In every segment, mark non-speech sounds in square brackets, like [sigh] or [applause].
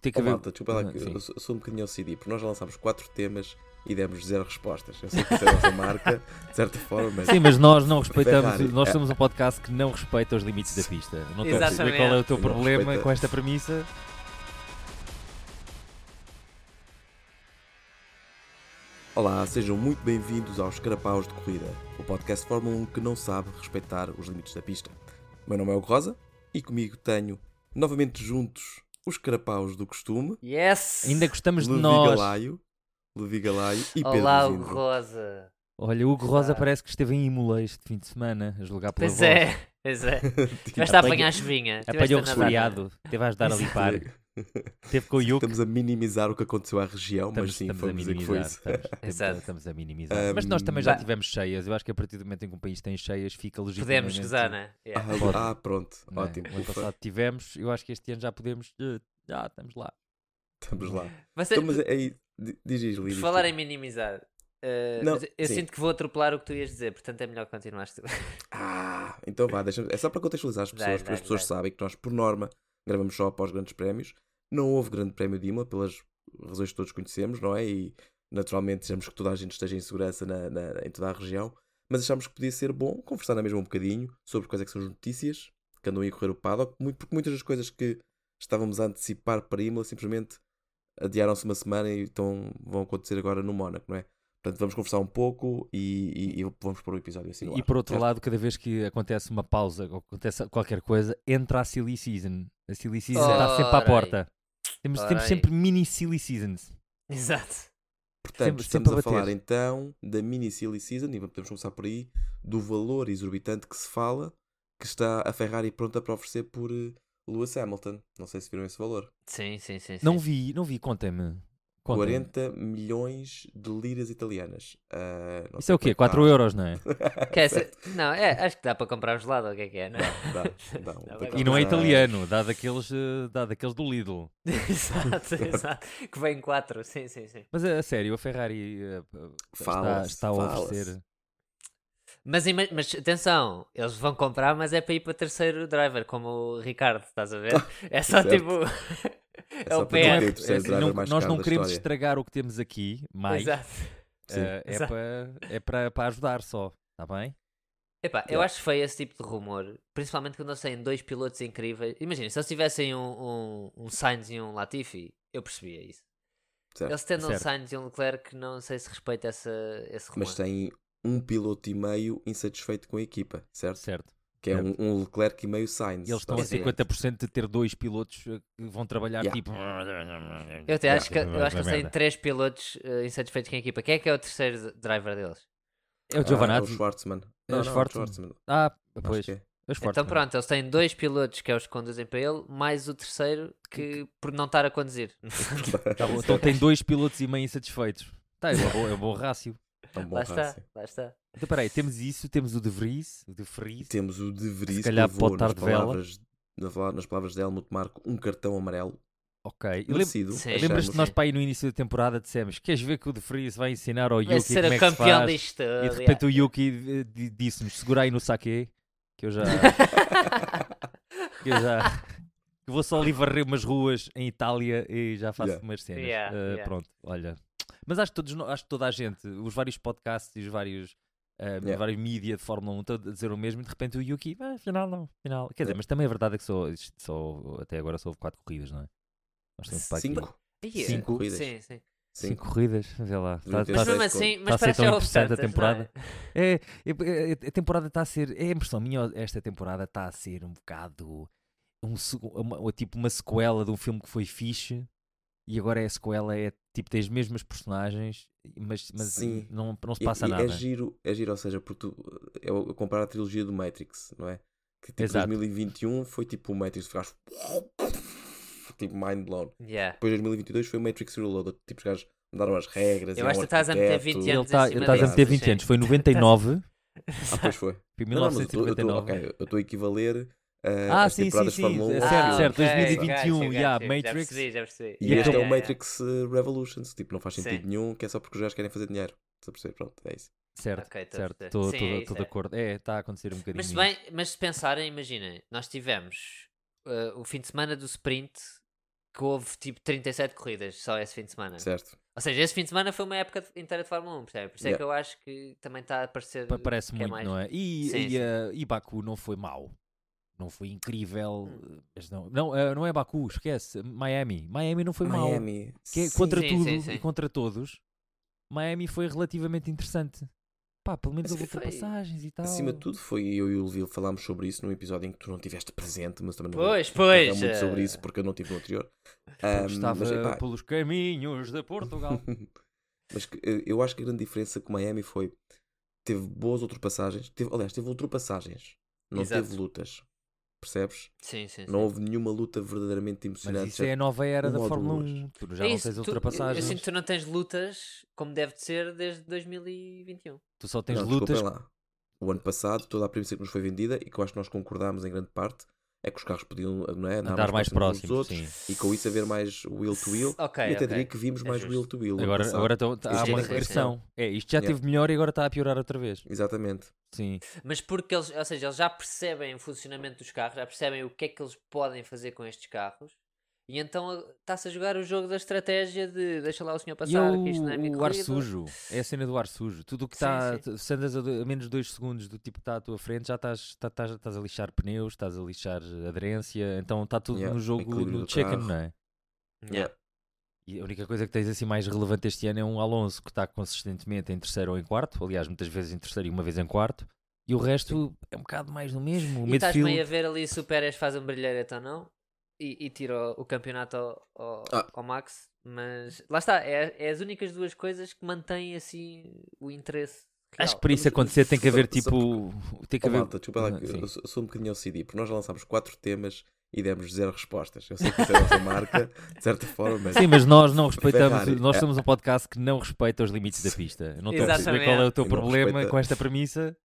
Tem que Oh, haver. malta, desculpa lá, eu sou, eu sou um bocadinho OCD, porque nós já lançámos quatro temas e demos zero respostas. Eu sei que isso é a nossa marca, de certa forma, mas Sim, mas nós não respeitamos. Ferrari, Nós é. somos um podcast que não respeita os limites da pista. Não estou a perceber qual é o teu Não problema respeita. com esta premissa. Olá, sejam muito bem-vindos aos Carapaus de Corrida, o podcast de Fórmula 1 que não sabe respeitar os limites da pista. Meu nome é Hugo Rosa e comigo tenho novamente juntos os Carapaus do costume, Yes! Ainda gostamos de Levi nós. Galaio, Levi Galaio e Pedro Olá, Luzindo. Hugo Rosa. Olha, o Hugo Rosa Ah. parece que esteve em Imola este fim de semana a jogar pela Pois voz. é, pois é. [laughs] Tiveste a Apanha- apanhar a chuvinha. Apanhou resfriado, teve a ajudar a limpar. Teve com o Yuke. Estamos a minimizar o que aconteceu à região, Estamos, mas sim, estamos a minimizar. isso. Estamos, estamos- [laughs] Exato. estamos a minimizar. Mas nós também já tivemos cheias. Eu acho que a partir do momento em que um país tem cheias, fica legitimamente... Podemos gozar, né? Yeah. Ah, Pode. ah, pronto, não é? ótimo. O ano passado tivemos, eu acho que este ano já podemos. eh, Já estamos lá. estamos lá. Você, Então, mas aí, di- diz isto, por falar em minimizar, eh, Não, eu sim. sinto que vou atropelar o que tu ias dizer, portanto é melhor que continuares tu. [laughs] Ah, então vá, deixa é só para contextualizar as pessoas, Dá, porque as pessoas dá. sabem que nós, por norma, gravamos só após grandes prémios. Não houve grande prémio de Imola, pelas razões que todos conhecemos, não é? E naturalmente desejamos que toda a gente esteja em segurança na, na- em toda a região, mas achámos que podia ser bom conversar na mesma um bocadinho sobre quais é que são as notícias que andam a correr o paddock, muito- porque muitas das coisas que estávamos a antecipar para Imola simplesmente adiaram-se uma semana e então vão acontecer agora no Mónaco, não é? Portanto, vamos conversar um pouco e, e- e vamos pôr o episódio assim. E por outro certo? lado, cada vez que acontece uma pausa ou acontece qualquer coisa, entra a Silly Season. A Silly Season está sempre à porta. Temos, temos sempre mini Silly Seasons. Exato. Portanto, Sempre- estamos sempre a a falar então da mini silly season e podemos começar por aí do valor exorbitante que se fala que está a Ferrari pronta para oferecer por eh, Lewis Hamilton. Não sei se viram esse valor. Sim, sim, sim. sim. Não vi, não vi, contem-me. Contem-me. 40 milhões de liras italianas. Não Isso é o quê? como 4 está. euros, não é? [laughs] Ser- Não, é, acho que dá para comprar um gelado o que é que é, não é? Dá, dá, dá. [laughs] Vai que E não é italiano, dá daqueles, eh, dá daqueles do Lidl. [laughs] exato, exato. Que vem quatro, sim, sim, sim. Mas a, a sério, a Ferrari eh, está, está a oferecer. Mas, mas atenção, eles vão comprar, mas é para ir para terceiro driver, como o Ricardo, estás a ver? É só certo. tipo. É o terceiro É assim, não- nós não queremos história. estragar o que temos aqui, mais Exato. Eh, é, para, é para, para ajudar só. Está bem? Epá, eu Yeah. acho feio esse tipo de rumor, principalmente quando eles têm dois pilotos incríveis. Imagina, se eles tivessem um, um, um Sainz e um Latifi, eu percebia isso. Certo. Eles tendo um Certo. Sainz e um Leclerc, não sei se respeita essa, esse rumor. Mas tem um piloto e meio insatisfeito com a equipa, certo? Certo. Que é um, Certo. um Leclerc e meio Sainz. E eles estão a basicamente. 50% de ter dois pilotos eh, que vão trabalhar Yeah. tipo. Eu até acho que, eu acho que eles têm três pilotos eh, insatisfeitos com a equipa. Quem é que é o terceiro driver deles? É o Ah, Giovanazzi. é o Schwartzman. É Não, o Schwartzman. Ah, pois. é. É Então pronto, eles têm dois pilotos que é os que conduzem para ele, mais o terceiro que por não estar a conduzir. [laughs] Tá bom, Então tem dois pilotos e meio insatisfeitos. Tá, é um bom, é um bom rácio. Um bom lá está, lá está. Então peraí, temos isso, temos o De Vries, o De Vries. Temos o De Vries Se calhar que levou, pode estar nas de vela. palavras, na vala- nas palavras de Helmut Marko, um cartão amarelo Ok. E. Lembras-te nós para aí no início da temporada dissemos queres ver que o De Vries vai ensinar ao Vai Yuki ser como é que se campeão faz? da história. E de repente o Yuki eh, di- disse-nos segura aí no saque que eu já [laughs] que eu já que vou só ali varrer umas ruas em Itália e já faço Yeah. umas cenas. Yeah, Eh, yeah. Pronto, olha. Mas acho que, todos, acho que toda a gente, os vários podcasts e os vários, eh, Yeah. vários mídia de Fórmula 1 estão a dizer o mesmo e de repente o Yuki, ah, afinal não, afinal. Quer dizer, Yeah. mas também a verdade é que só, só, até agora só houve 4 corridas, não é? Nós temos para aqui Cinco. Cinco corridas. Sim, sim. cinco corridas, vê lá. Tá- tá- Mas mesmo assim, tá mas a ser parece tão houve interessante a temporada. é? É, é, é, a temporada está a ser. É a impressão minha, esta temporada está a ser um bocado. Um, uma, tipo uma sequela de um filme que foi fixe e agora é a sequela, é tipo, tem as mesmas personagens, mas, mas Sim. não, não se passa e nada. É giro, é giro, ou seja, porque tu, é comparar a trilogia do Matrix, não é? Que tipo Exato. 2021 foi tipo o Matrix, ficaste [laughs] tipo mind blown. Yeah. Depois 2022 foi o Matrix Reloaded, tipo os gajos mudaram as regras. Eu e acho que estás a meter arquiteto. 20 Ele anos está em cima a meter 20 sim. anos, foi em 99, Ah, pois foi. foi Não, não, mas eu 1999. estou a equivaler uh, Ah, as sim, sim, sim, Fórmula 1 é certo, filme. certo, ok, 2021, ok, yeah, Matrix. Já percebi, já percebi. E Yeah, este é o Matrix uh, Revolutions, tipo, não faz sentido Sim. nenhum, que é só porque os gajos querem fazer dinheiro. Estás a perceber? Pronto, é isso. Certo, Ok, tô a certo, estou é de é. acordo. É, está a acontecer um bocadinho. Mas se, bem, mas se pensarem, imaginem, nós tivemos uh, o fim de semana do sprint que houve tipo 37 corridas só esse fim de semana. Certo. Ou seja, esse fim de semana foi uma época inteira de Fórmula 1, percebe? Por isso é Yeah. que eu acho que também está a parecer. Pa- Parece que muito, é mais... não é? E, Sim, e, sim. eh, e Baku não foi mau. Não foi incrível. Hum. Mas não, não, eh, não é Baku, esquece. Miami. Miami não foi. Miami. Que é sim. contra Sim, tudo sim, sim. e contra todos. Miami foi relativamente interessante. Pá, pelo menos houve ultrapassagens e tal. Acima de tudo, foi eu e o Leville falámos sobre isso num episódio em que tu não estiveste presente, mas também não Pois, falar pois. muito sobre eh, isso porque eu não estive no anterior. [laughs] Ahm, estava mas, epá, pelos caminhos de Portugal. [laughs] mas eh, eu acho que a grande diferença com Miami foi teve boas ultrapassagens, teve, aliás, teve ultrapassagens, não Exato. teve lutas. Percebes? Sim, sim, sim. Não houve nenhuma luta verdadeiramente Mas emocionante. isso é a nova era uma da Fórmula duas. 1. Tu já É não isso, tens tu- Eu ultrapassagens. sinto que tu não tens lutas como deve de ser desde 2021. Tu só tens não, lutas. lá. O ano passado, toda a premissa que nos foi vendida e que eu acho que nós concordámos em grande parte é que os carros podiam não é, andar, Andar mais dos próximos, outros sim. e com isso haver mais wheel to wheel. Ok, e até ok. diria que vimos É mais justo. wheel to wheel. Agora, passado. agora tão- há Sim, uma sim. regressão. É, isto já Yeah. teve melhor e agora está a piorar outra vez. Exatamente. Sim. Mas porque eles, ou seja, eles já percebem o funcionamento dos carros, já percebem o que é que eles podem fazer com estes carros. E então uh, está-se a jogar o jogo da estratégia de deixa lá o senhor E é passar, o, que isto não é minha o ar sujo. É a cena do ar sujo. Tudo o que está. Se andas a, do- a menos 2 segundos do tipo que está à tua frente, já estás, tá- estás, estás a lixar pneus, estás a lixar aderência. Então está tudo Yeah, no jogo no carro. não é? Yeah. E a única coisa que tens assim mais relevante este ano é um Alonso que está consistentemente em terceiro ou em quarto, aliás, muitas vezes em terceiro e uma vez em quarto, e o resto é um bocado mais do mesmo. O E estás meio a ver ali se o Pérez faz um brilhareta ou não e, e tira o, campeonato ao, ao, Ah. ao Max. Mas lá está, é, é as únicas duas coisas que mantêm assim o interesse. acho real. que para isso acontecer tem que haver só- só tipo. Tem que Oh, haver. malta, desculpa lá, Ah, que sim. eu sou, eu sou um bocadinho OCD, porque nós já lançámos quatro temas e demos zero respostas. Eu sei que isso é a nossa marca, de certa forma, mas Sim, mas nós não respeitamos. Ferrari, Nós é. somos um podcast que não respeita os limites da pista. Eu não estou a perceber qual é o teu Eu problema com esta premissa.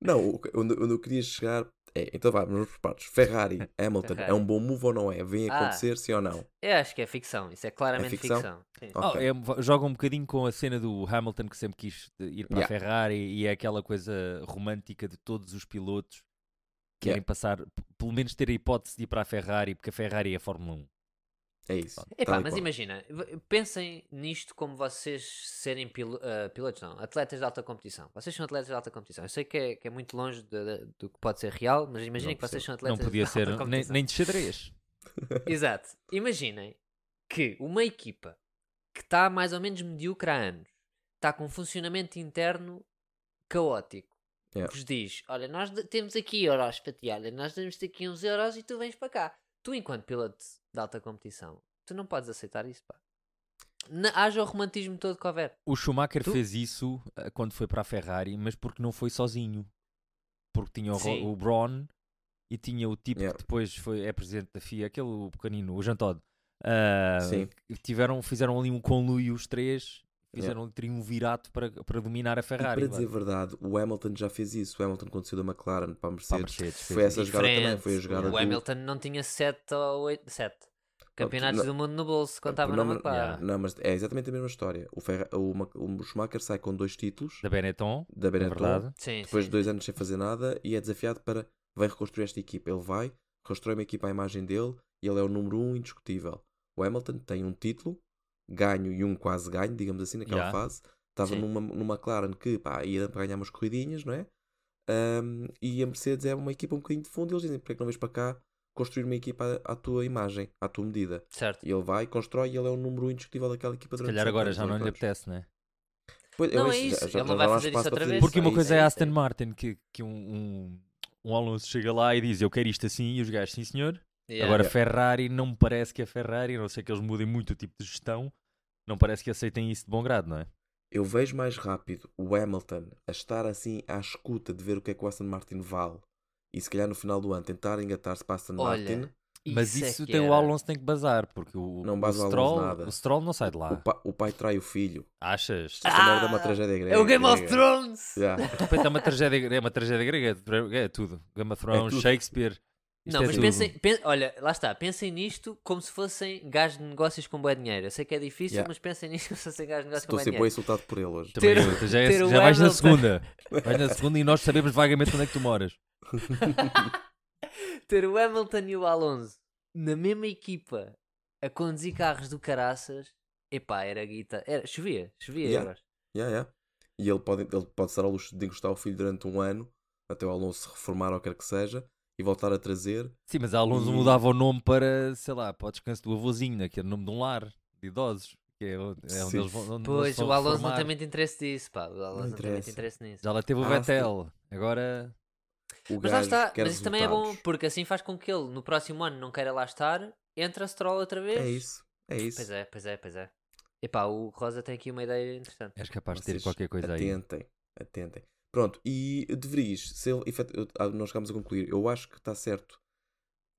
Não, o que- onde, onde eu queria chegar é, então vá, vamos por partes. Ferrari, [laughs] Hamilton, Ferrari. é um bom move ou não é? Vem a Ah. acontecer, sim ou não? Eu acho que é ficção, isso é claramente ficção? ficção. Sim. Ok. Oh, é- joga um bocadinho com a cena do Hamilton que sempre quis ir para a Yeah. Ferrari e é aquela coisa romântica de todos os pilotos que querem Yeah. passar, pelo menos ter a hipótese de ir para a Ferrari, porque a Ferrari é a Fórmula 1. É isso. Epá, mas qual. imagina, pensem nisto como vocês serem pilo- ah, pilotos, não, atletas de alta competição. Vocês são atletas de alta competição. Eu sei que é, que é muito longe de- de- do que pode ser real, mas imaginem Não que vocês são Não atletas podia de ser alta nem, competição. nem de xadrez. [laughs] [laughs] Exato. Imaginem que uma equipa que está mais ou menos medíocre há anos, está com um funcionamento interno caótico, Yeah. vos diz: Olha, nós temos aqui euros para ti, olha, nós temos aqui uns euros e tu vens para cá. Tu, enquanto piloto de alta competição, tu não podes aceitar isso, pá. Na- haja o romantismo todo que houver. O Schumacher Tu- fez isso eh, quando foi para a Ferrari, mas porque não foi sozinho. Porque tinha o, o Braun e tinha o tipo Yeah. que depois foi, é presidente da FIA, aquele pequenino, o Jean Todt. Sim. que tiveram, fizeram ali um conluio os três, fizeram um triunvirato para, para dominar a E Ferrari. para vá. dizer a verdade, o Hamilton já fez isso. O Hamilton, saiu da McLaren para a Para a Mercedes, Mercedes, foi essa jogada também. Foi a jogada o do... Hamilton não tinha 7 ou 8, 7 campeonatos não- do mundo no bolso quando estava não, na mas- McLaren. Yeah. Não, mas é exatamente a mesma história. O, Ferra... o, o Schumacher sai com dois títulos da Benetton, da é Benetton, verdade. Sim, depois de dois anos sem fazer nada e é desafiado para vai reconstruir esta equipa. Ele vai, reconstrói uma equipa à imagem dele e ele é o número um indiscutível. O Hamilton tem um título, ganho e um quase ganho, digamos assim, naquela Yeah. fase. Estava Sim. numa, numa McLaren que pá, ia para ganhar umas corridinhas, não é? Ahm, e a Mercedes é uma equipa um bocadinho de fundo e eles dizem: porque é que não vens para cá construir uma equipa à, à tua imagem, à tua medida? certo. E ele vai, constrói e ele é o número um indiscutível daquela equipa Se calhar agora já não oito lhe apetece, né? Pois, Não, é isso, já- já- ele não vai fazer isso outra vez. Porque uma É coisa é isso, Aston. Martin, que, que um, um, um Alonso chega lá e diz eu quero isto assim e os gajos, sim senhor. Yeah. Agora Yeah. Ferrari não me parece que a Ferrari, a não sei que eles mudem muito o tipo de gestão, não parece que aceitem isso de bom grado, não é? Eu vejo mais rápido o Hamilton a estar assim à escuta de ver o que é que o Aston Martin vale e se calhar no final do ano tentar engatar-se para Aston Olha, Martin. Mas é isso que tem o. Alonso tem que bazar, porque o, Não o, o Stroll, nada. o Stroll não sai de O, lá. pa- o pai trai o filho. Achas? Esta Ah, merda é uma tragédia grega. É o Game of. Thrones! Yeah. De repente é uma tragédia, é uma tragédia grega, é tudo. Game of Thrones, tudo. Shakespeare. Isto Não, é mas tudo. pensem, pen- olha, lá está, pensem nisto como se fossem gajos de negócios com bom dinheiro. Eu sei que é difícil, Yeah. mas pensem nisto como se fossem gajos de negócios com Estou bom sempre dinheiro. insultado por ele hoje. Também ter- eu, já, é- ter o já vais na Hamilton. segunda. Vais na segunda e nós sabemos vagamente onde é que tu moras. [laughs] Ter o Hamilton e o Alonso na mesma equipa a conduzir carros do caraças. Epá, era guita. Era, chovia, chovia Yeah. euros. Yeah, yeah. E ele pode, ele pode estar ao luxo de encostar o filho durante um ano, até o Alonso se reformar ou quer que seja, e voltar a trazer. Sim, mas a Alonso E- mudava o nome para, sei lá, para o descanso do avôzinho, né, que era o nome de um lar de idosos. Que é onde, é onde Sim. eles vão. Onde eles Pois, vão o Alonso não reformar. tem muito interesse nisso, pá. O Alonso não, tem muito interesse nisso. Já lá teve o Ah, Vettel. Agora. O Mas lá está, mas isso também é bom, porque assim faz com que ele no próximo ano não queira lá estar, entra Stroll outra vez. É isso, é isso. Pois é, pois é, pois é. Epá, o Rosa tem aqui uma ideia interessante. És capaz de ter Vocês qualquer coisa aí. atentem, atentem. Pronto, e De Vries, se ele, efet- eu- ah, nós chegámos a concluir, eu acho que está certo,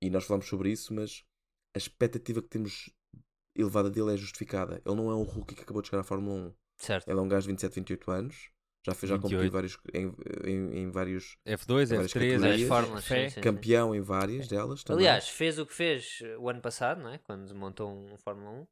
e nós falamos sobre isso, mas a expectativa que temos elevada dele é justificada. Ele não é um rookie que acabou de chegar à Fórmula 1. Certo. Ele é um gajo de 27, 28 anos, já fez já competiu em 28. vários, em, em, em vários, F2, Várias F3, categorias. F Fórmulas, Fé. sim, sim. campeão em várias delas também. Aliás, fez o que fez o ano passado, não é? Quando montou um Fórmula 1.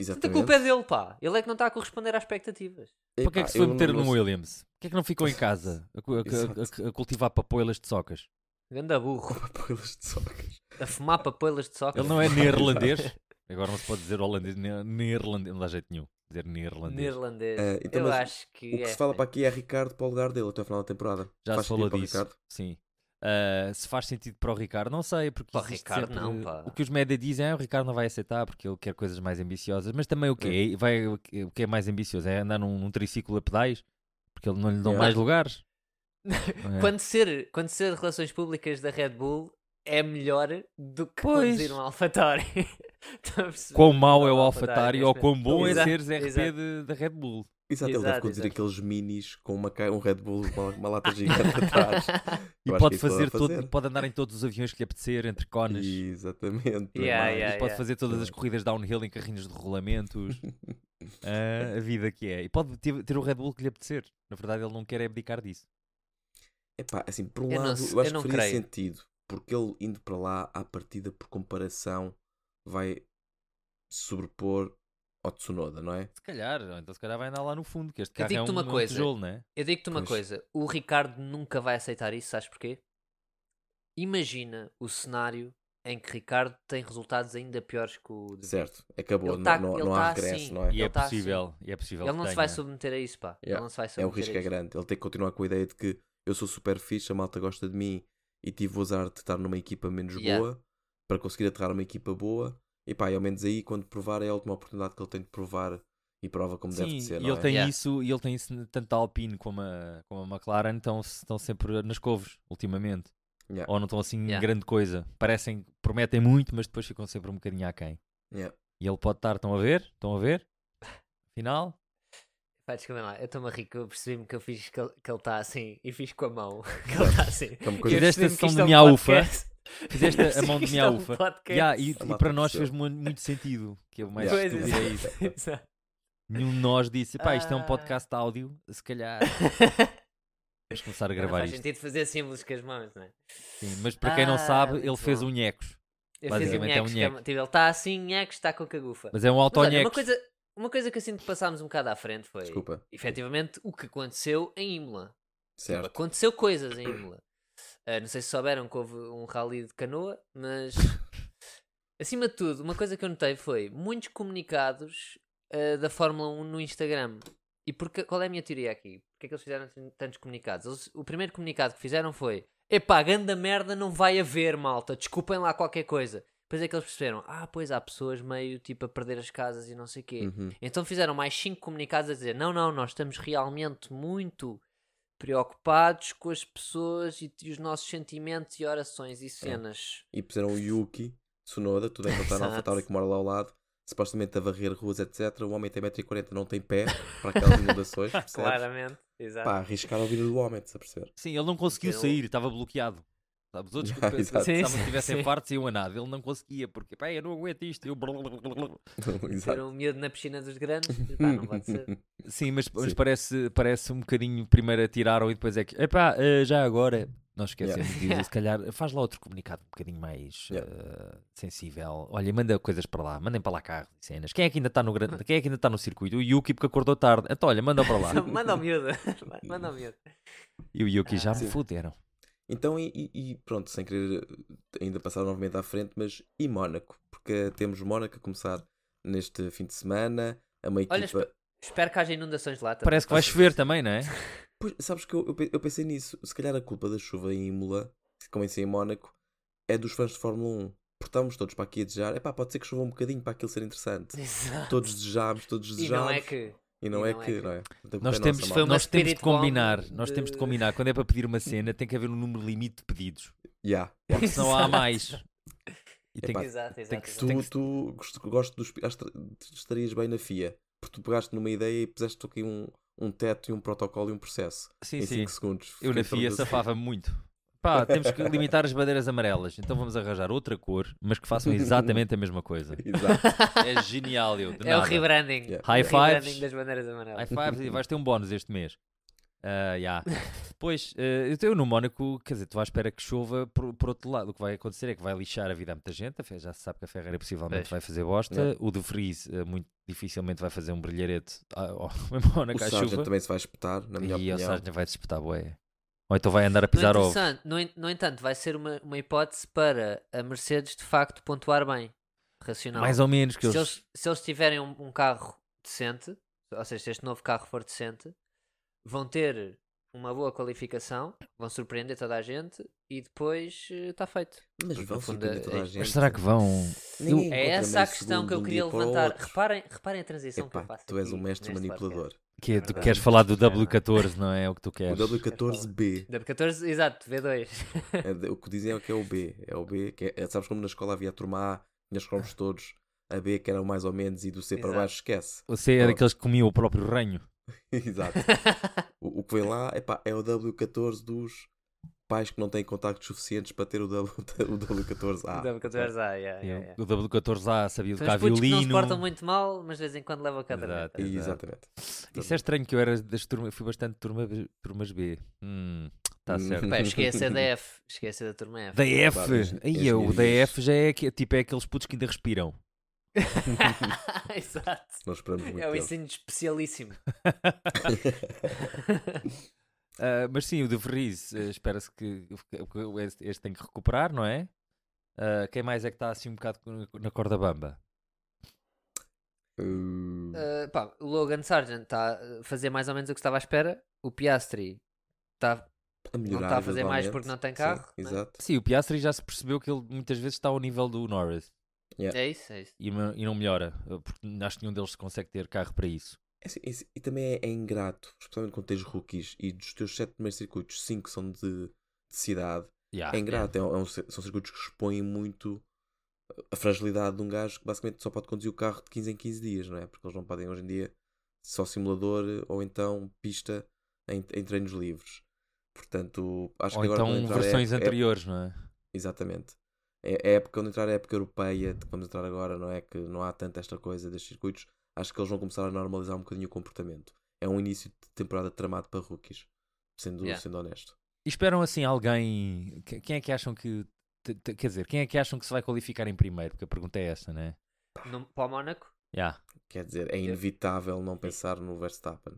Exatamente. culpa é dele, pá. Ele é que não está a corresponder às expectativas. Para que é que se foi meter no Williams? Porquê é que não ficou em casa a, a- a- a- a cultivar papoilas de socas? Ganda burro. Papoilas de socas. A fumar papoilas de soca. Ele não é neerlandês? Agora não se pode dizer holandês, ne- neerlandês, não dá jeito nenhum. Dizer neerlandês. Neerlandês. Eh, então, Eu acho que. O que é, se fala sim. para aqui é Ricardo para o lugar dele até ao final da temporada. Já Faz se falou o disso. Ricardo? Sim. Ah, se faz sentido para o Ricardo, não sei, porque Para Ricardo, sempre- não, pá. o que os média dizem é o Ricardo não vai aceitar porque ele quer coisas mais ambiciosas, mas também o que vai o que é mais ambicioso é andar num, num triciclo a pedais porque ele não lhe dão Yeah. mais lugares. [laughs] É? Quando, ser, quando ser relações públicas da Red Bull é melhor do que Pois. conduzir um AlphaTauri. [laughs] Perceber? Quão mau é o AlphaTauri ou quão bom é seres RP da Red Bull. Exato, ele deve conduzir exato. aqueles minis com uma, um Red Bull, uma, uma lata gigante [laughs] atrás. [laughs] E pode ele fazer, todo, fazer. pode andar em todos os aviões que lhe apetecer, entre cones. Exatamente. não é Yeah, yeah, E pode fazer todas as corridas downhill em carrinhos de rolamentos. [laughs] Ah, a vida que é. E pode ter, ter o Red Bull que lhe apetecer. Na verdade, ele não quer abdicar disso. Epá, assim, por um Eu não lado, se- eu acho eu não que faria creio. sentido, porque ele indo para lá, à partida, por comparação, vai sobrepor ao Tsunoda, não é? Se calhar, ou então se calhar vai andar lá no fundo, que este Eu carro é um, uma é um coisa. tijolo, não é? Eu digo-te uma Pois. coisa: o Ricardo nunca vai aceitar isso, sabes porquê? Imagina o cenário em que Ricardo tem resultados ainda piores que o de Certo, acabou, Ele tá- não, não, ele não tá há regresso, assim. não é? E Ele é tá possível, e é possível Ele que não se vai submeter a isso, pá. Ele Yeah. não se vai É o submeter risco é grande. Ele tem que continuar com a ideia de que eu sou super fixe, a malta gosta de mim e tive o azar de estar numa equipa menos Yeah. boa para conseguir aterrar uma equipa boa. E pá, e ao menos aí, quando provar, é a última oportunidade que ele tem de provar e prova como deve de Sim, ser. e ele é? tem Yeah. isso, e ele tem isso tanto a Alpine como a, como a McLaren estão, estão sempre nas couves, ultimamente. Yeah. Ou não estão assim em Yeah. grande coisa. Parecem, prometem muito, mas depois ficam sempre um bocadinho aquém. Yeah. E ele pode estar, estão a ver? Estão a ver? Afinal, Vai, desculpem lá, eu estou-me a rir que eu percebi-me que eu fiz que ele está assim e fiz com a mão. [laughs] que ele está assim. É uma E coisa- eu Fizeste percebi-me a que sessão de é miaufa. podcast. Fizeste a [laughs] mão de isto é um miaufa. podcast. Yeah, e, A e para nós fez mu- muito sentido. Que é o mais Pois, estúpido é isso. [laughs] exato. Nenhum de nós disse, pá, isto é um Ah. podcast de áudio, se calhar [laughs] vamos começar a Não gravar faz isto. sentido fazer símbolos com as mãos, não é? Sim, mas para quem não Ah, sabe, ele muito fez bom. um nhecos. Eu Basicamente fiz é um um nhecos, é tipo, ele está assim, nhecos, está com a cagufa. Mas é um Mas olha, uma auto-nhecos. coisa, uma coisa que eu sinto que passámos um bocado à frente foi, Desculpa. efetivamente, o que aconteceu em Imola. Tipo, Certo. Aconteceu coisas em Imola. Ah, não sei se souberam que houve um rally de canoa, mas [laughs] acima de tudo, uma coisa que eu notei foi muitos comunicados ah, da Fórmula 1 no Instagram. E porque, qual é a minha teoria aqui? Porque é que eles fizeram tan- tantos comunicados? Eles- o primeiro comunicado que fizeram foi: Epá, ganda merda, não vai haver, malta, desculpem lá qualquer coisa. Depois é que eles perceberam: Ah, pois há pessoas meio tipo a perder as casas e não sei o quê. Uhum. Então fizeram mais cinco comunicados a dizer: não, não, nós estamos realmente muito preocupados com as pessoas e, e os nossos sentimentos e orações e cenas. E puseram o Yuki Tsunoda, tudo a encontrar na [laughs] Exato. AlphaTauri que mora lá ao lado, supostamente a varrer ruas, etc. O homem tem 1,40m, não tem pé [laughs] para aquelas inundações, [laughs] percebes? Claramente, exato. Pá, arriscar a vida do homem, estás a perceber? Sim, ele não conseguiu Ele- sair, estava bloqueado. Sabe, Os outros que Yeah, [laughs] exato. pensavam Sim, que tivessem sim. fartos iam a nada. Ele não conseguia, porque pá, eu não aguento isto. Eu... [laughs] Exato. um miúdo na piscina dos grandes, [laughs] pá, não pode ser. Sim, mas, mas Sim. parece, parece um bocadinho. Primeiro atiraram e depois é que. Epá, eh, já agora. Não esquecemos Yeah. disso. Se calhar faz lá outro comunicado um bocadinho mais Yeah. eh, sensível. Olha, manda coisas para lá, mandem para lá carros e cenas. Quem é que ainda está no grande. Quem é que ainda está no circuito? O Yuki porque acordou tarde. Então, olha, manda para lá. Manda ao miúdo, manda ao miúdo. E o Yuki já me Sim. fuderam. Então, e, e- e pronto, sem querer eh, ainda passar novamente à frente, mas e Mónaco? Porque temos Mónaco a começar neste fim de semana, a uma equipa. Olha, espe- espero que haja inundações lá também. Parece que vai chover também, não é? [laughs] Pois, sabes que eu, eu, pe- eu pensei nisso. Se calhar a culpa da chuva em Imola, em si em Mónaco, é dos fãs de Fórmula 1. Porque estamos todos para aqui a desejar. Epá, pode ser que chova um bocadinho para aquilo ser interessante. Exato. Todos desejámos, todos E desejámos. não é que. E não e é não é que, que- não é? Culpa Nós é temos, nossa, nós temos de combinar, nós temos de de- combinar. Quando é para pedir uma cena, tem que haver um número limite de pedidos. Yeah. Porque senão há mais. E tem Epá, Exato, exato. tem que- exato. Tu, que- tu gosto, gosto dos. estarias bem na FIA. Porque tu pegaste numa ideia e puseste aqui um, um teto e um protocolo e um processo. Sim, em sim. 5 segundos. Eu na FIA safava-me muito. Pá, temos que limitar as bandeiras amarelas. Então vamos arranjar outra cor, mas que façam exatamente a mesma coisa. [laughs] Exato. É genial, eu. de É o nada. rebranding. Yeah. High O rebranding fives. das bandeiras amarelas. High fives e vais ter um bónus este mês. Ah, yeah. [laughs] Pois, eh, eu no Mónaco, quer dizer, tu vais à espera que chova por, por outro lado. O que vai acontecer é que vai lixar a vida a muita gente. A Já se sabe que a Ferreira possivelmente vai fazer bosta. Yeah. O de Vries eh, muito dificilmente vai fazer um brilharete ao, ao O Mónaco à chuva. também se vai espetar, na minha E o opinião. Sargent vai disputar, bué. Ou então vai andar a No, pisar ovos. interessante- no, no entanto, vai ser uma, uma hipótese para a Mercedes de facto pontuar bem. Racional. Mais ou menos que se, eles... eles, se eles tiverem um, um carro decente, ou seja, se este novo carro for decente, vão ter uma boa qualificação, vão surpreender toda a gente e depois está feito. Mas Porque, vão no fundo, surpreender toda a é- gente. Mas será que vão? Ninguém É essa a questão que eu um queria levantar. Reparem, reparem a transição que eu Epá, faço. tu és um mestre manipulador. Que é, tu queres falar do É verdade. W14, não é? É o que tu O queres. W14B. W14, exato, V2. É o que dizem é que é o B. É o B. Que é, sabes como na escola havia a turma A, os cromos todos. A B que era o mais ou menos e do C para Exato. baixo esquece. Você é Pronto. daqueles que comiam o próprio ranho. [laughs] Exato. O, o que vem lá epá, é o W14 dos pais que não têm contactos suficientes para ter o, w, [laughs] o W14A. W14, ah, yeah, yeah, yeah. O W14A sabia São tocar os que não se violino. portam muito mal, mas de vez em quando levam a caderneta. Exato. Exatamente. Isso é estranho que eu era das turmas, fui bastante turma, turmas B. Hum, tá Hum. certo. Pá, esquece a DF, esquece da turma F. Da F, Claro, aí o DF já é, que- tipo, é aqueles putos que ainda respiram. [laughs] Exato. Nós esperamos muito É o deles. ensino especialíssimo. [laughs] Ah, mas sim, o de Vries, eh, espera-se que, que este, este tem que recuperar, não é? Ah, quem mais é que está assim um bocado na corda bamba? Uh, Uh, pá, o Logan Sargent está a fazer mais ou menos o que estava à espera. O Piastri está a melhorar está a fazer mais porque não tem Sim, carro, né? exato. Sim, o Piastri já se percebeu que ele muitas vezes está ao nível do Norris É isso, é isso. e, e não melhora, porque acho que nenhum deles consegue ter carro para isso. É assim, é assim, e também é, é ingrato, especialmente quando tens rookies e dos teus sete primeiros circuitos, cinco são de, de cidade. Yeah. é ingrato, é um- é um ci- são circuitos que expõem muito a fragilidade de um gajo que basicamente só pode conduzir o carro de 15 em 15 dias, não é? Porque eles não podem hoje em dia só simulador ou então pista em, em treinos livres. Portanto, acho Ou que agora então versões época- é- anteriores, não é? Exatamente. É a época, quando entrar a época europeia, de que vamos entrar agora, não é? Que não há tanta esta coisa destes circuitos. Acho que eles vão começar a normalizar um bocadinho o comportamento. É um início de temporada tramado para rookies, sendo, Yeah. sendo honesto. E esperam assim alguém. que- Quem é que acham que. Quer dizer, quem é que acham que se vai qualificar em primeiro? Porque a pergunta é essa, né? No, para o Mónaco, Yeah. Quer dizer, é inevitável não pensar no Verstappen.